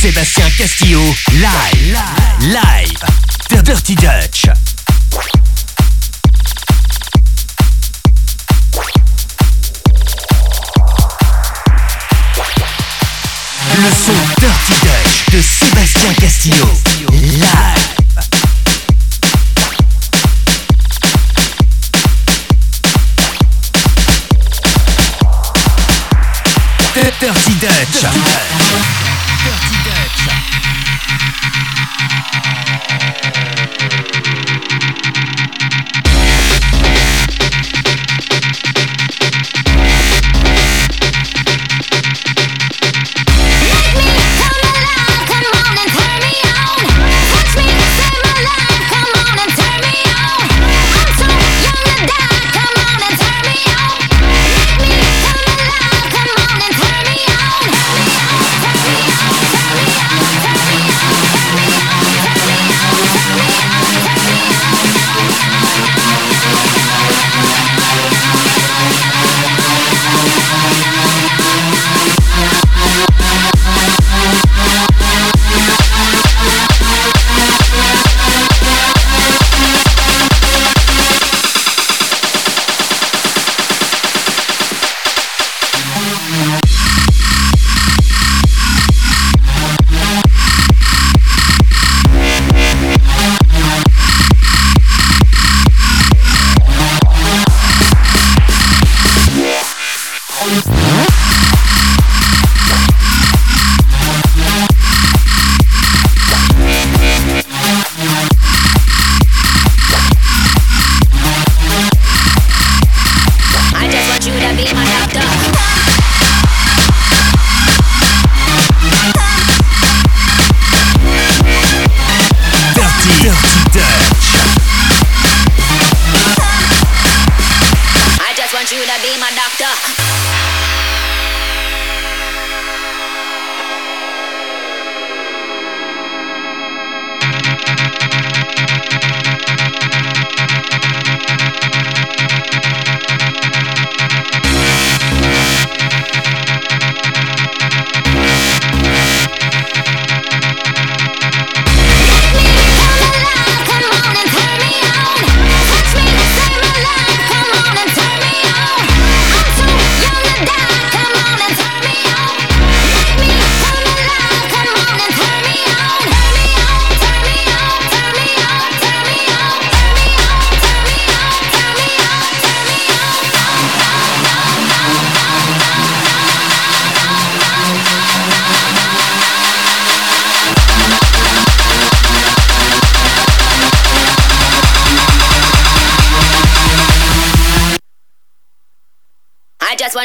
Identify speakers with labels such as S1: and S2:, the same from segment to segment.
S1: Sébastien Castillo, live, live, The Dirty Dutch. Le son Dirty Dutch de Sébastien Castillo, live.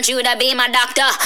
S2: Want you to be my doctor.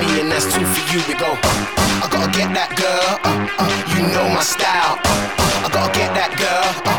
S3: me, and that's two for you. We go. I gotta get that girl. Uh, uh, you know my style. Uh, uh, I gotta get that girl. Uh,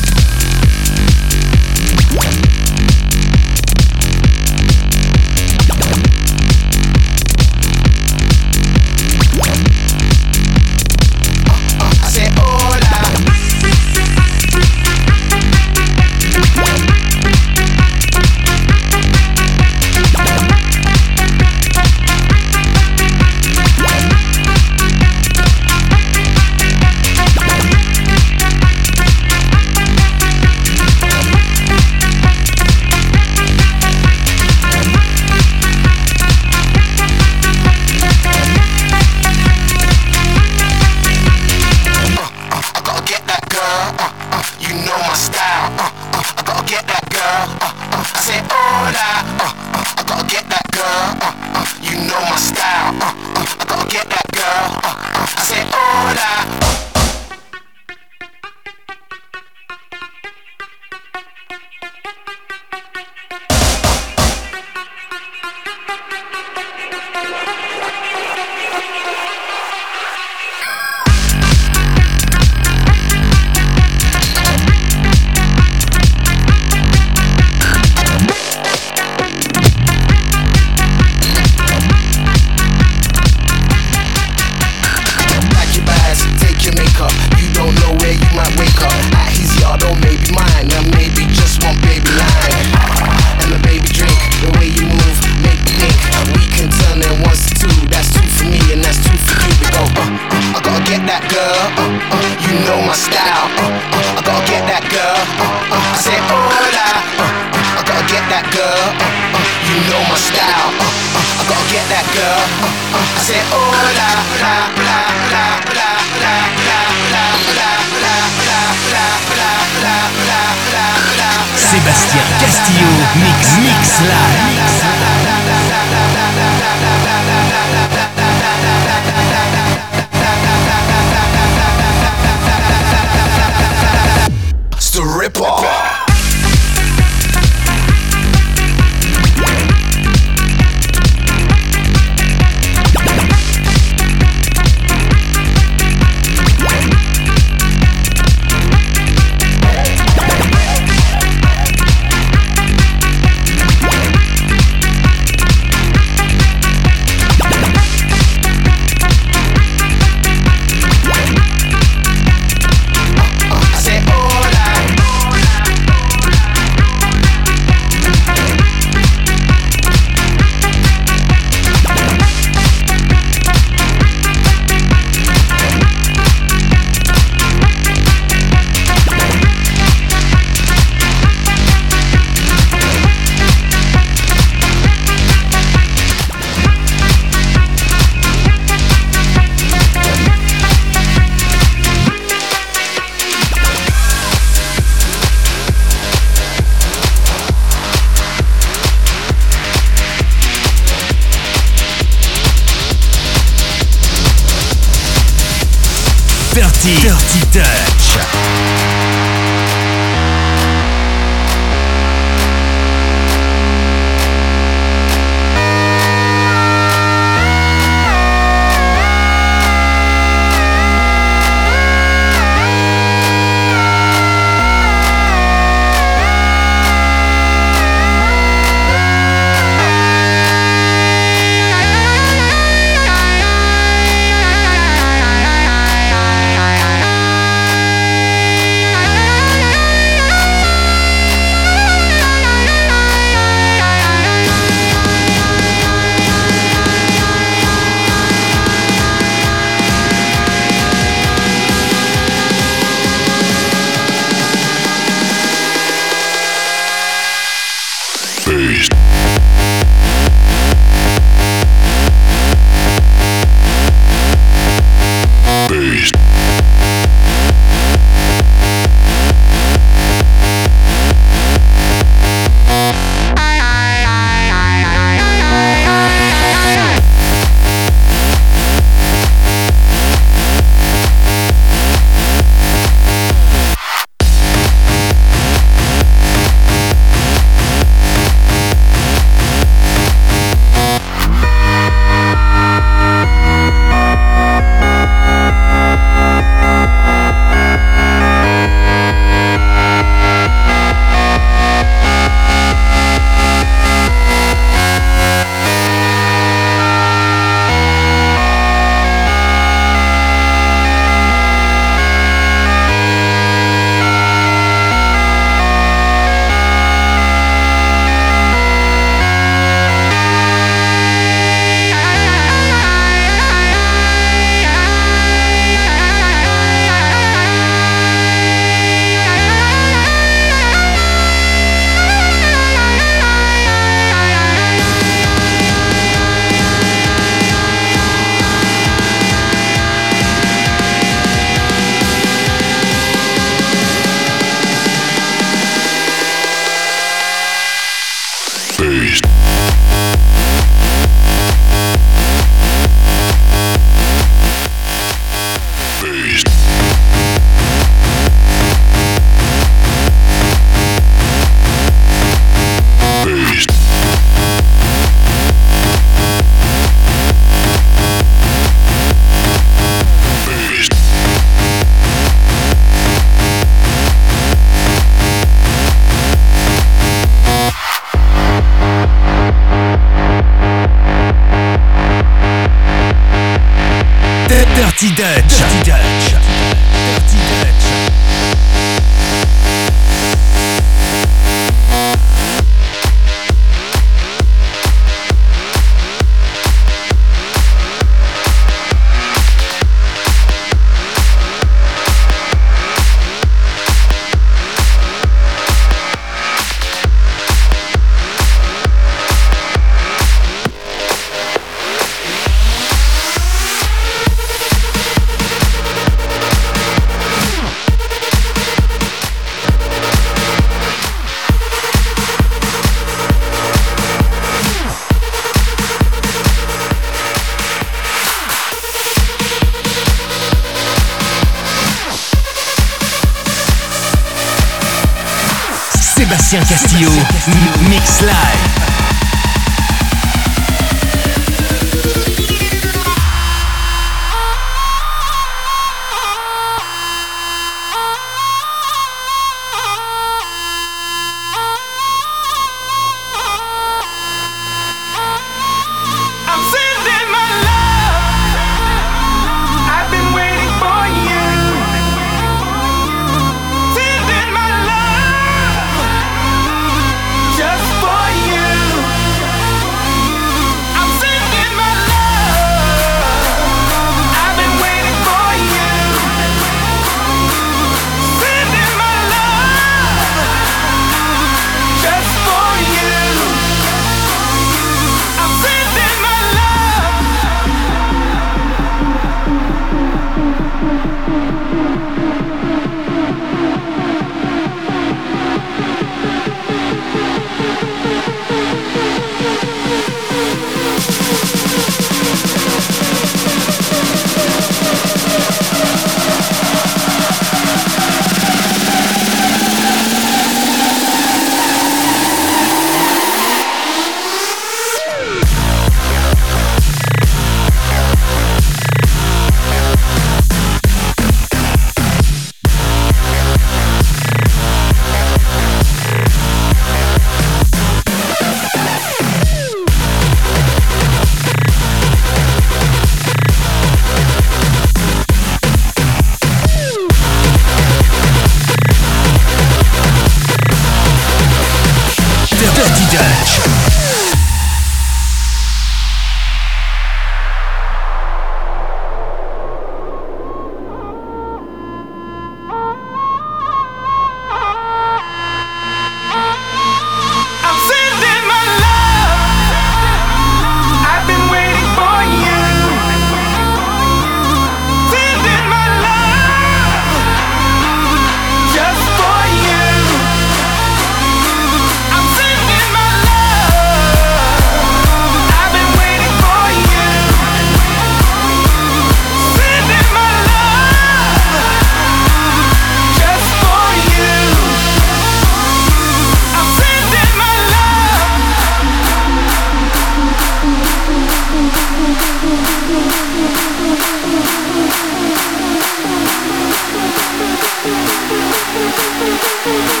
S4: Thank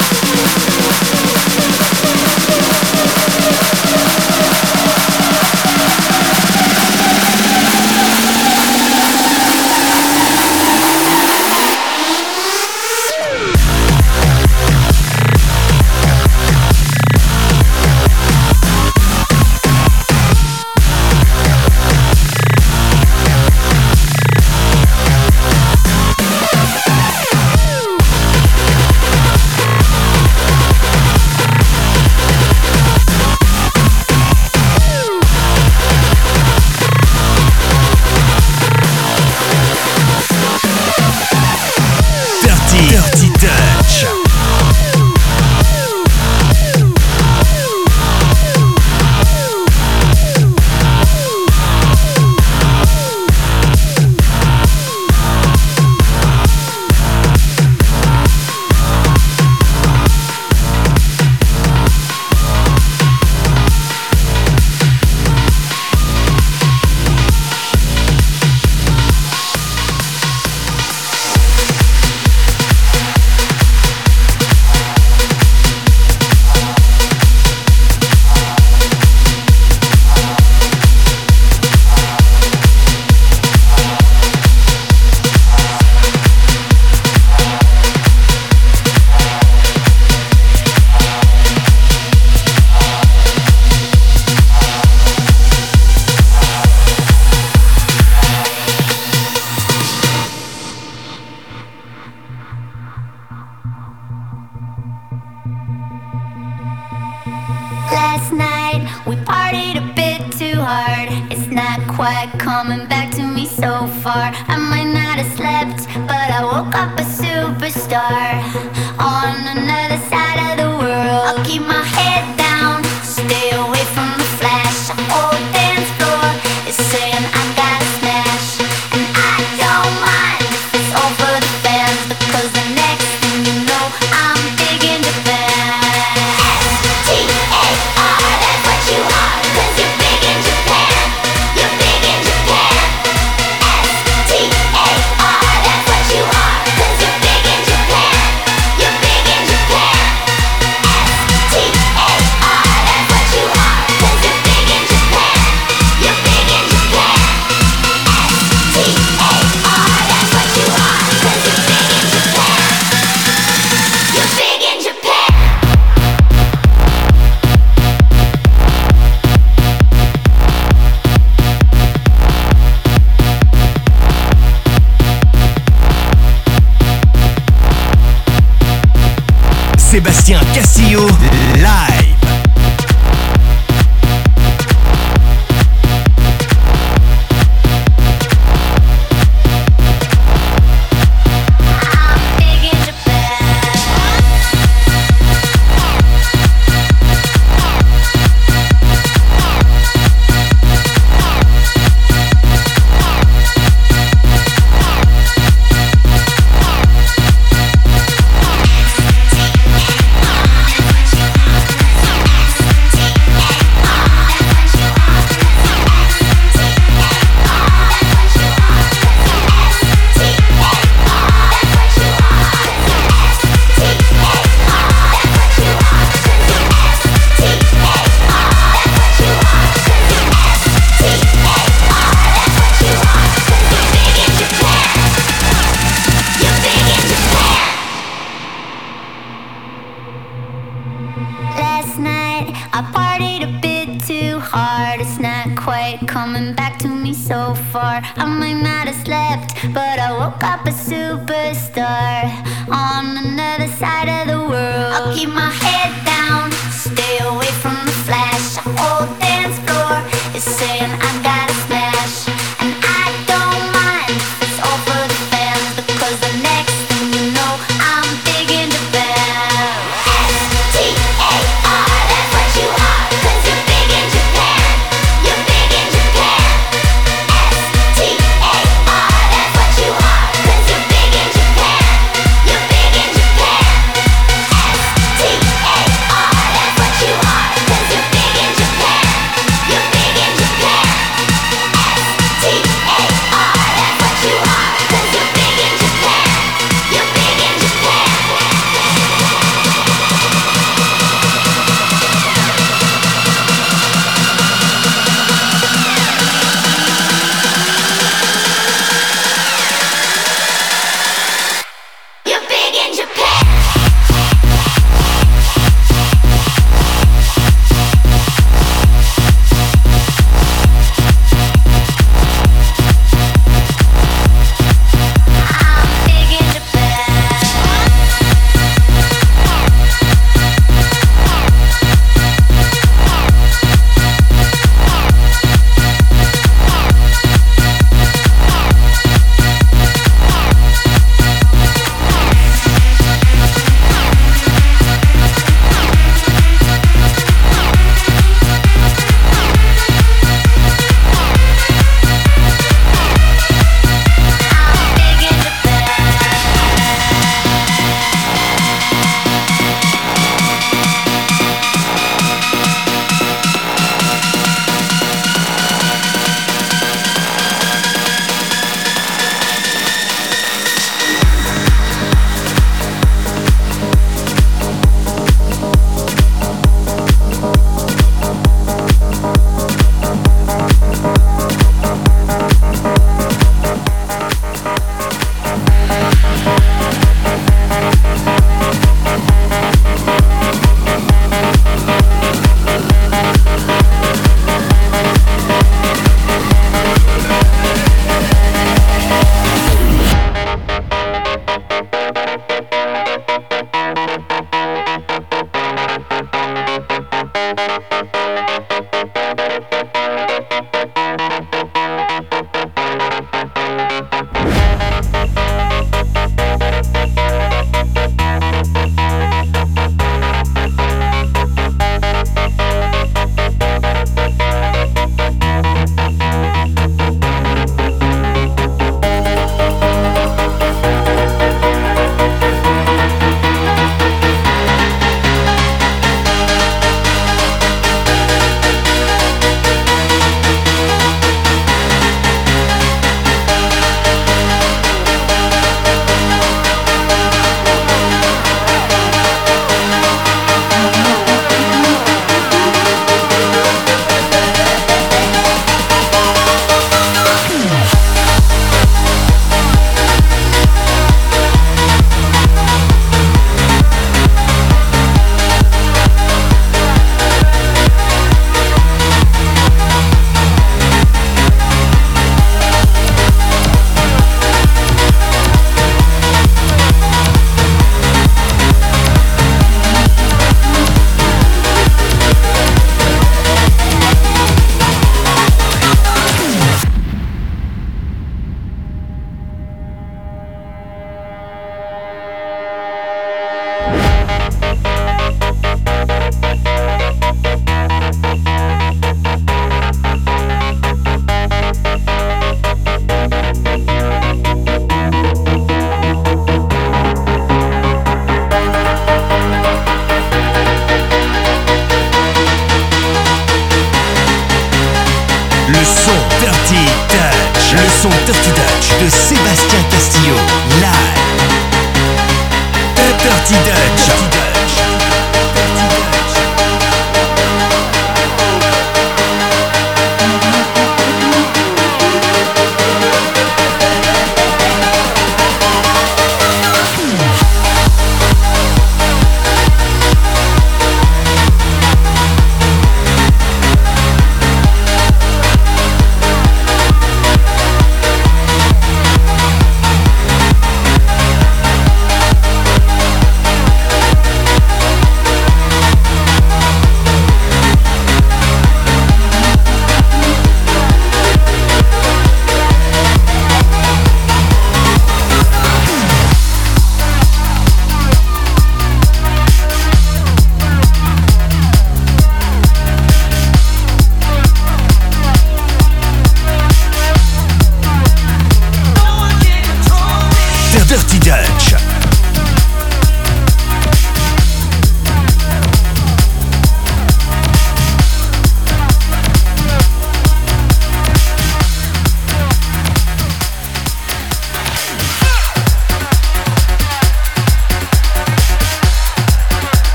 S4: you.
S5: hard. It's not quite coming back to me so far. I might not have slept, but I woke up a superstar on another side of the world. I'll keep my head.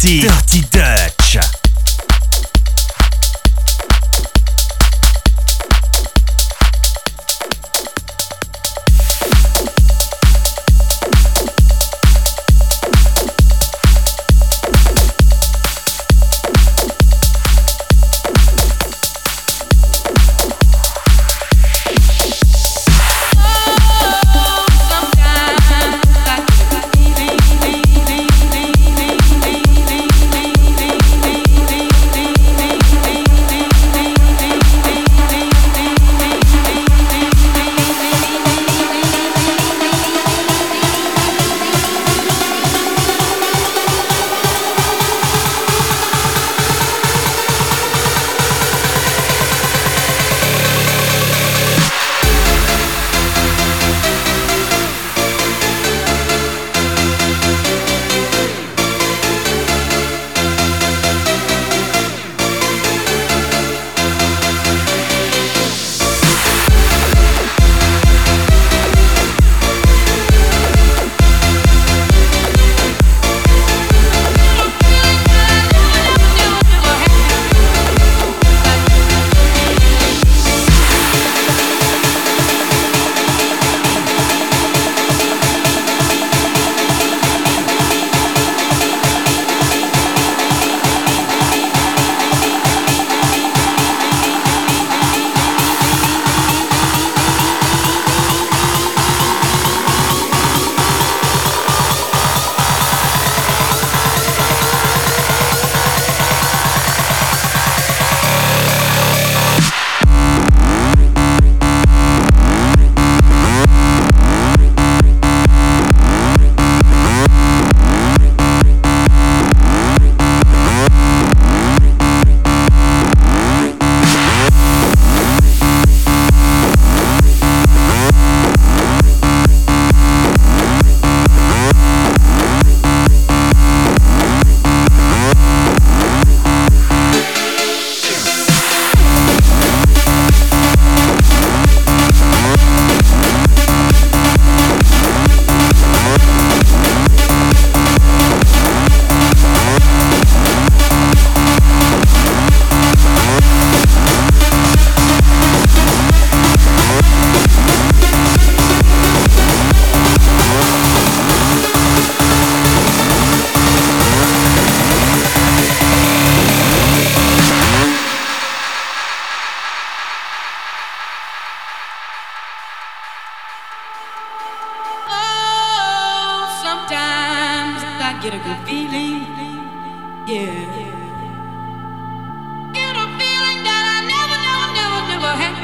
S1: party.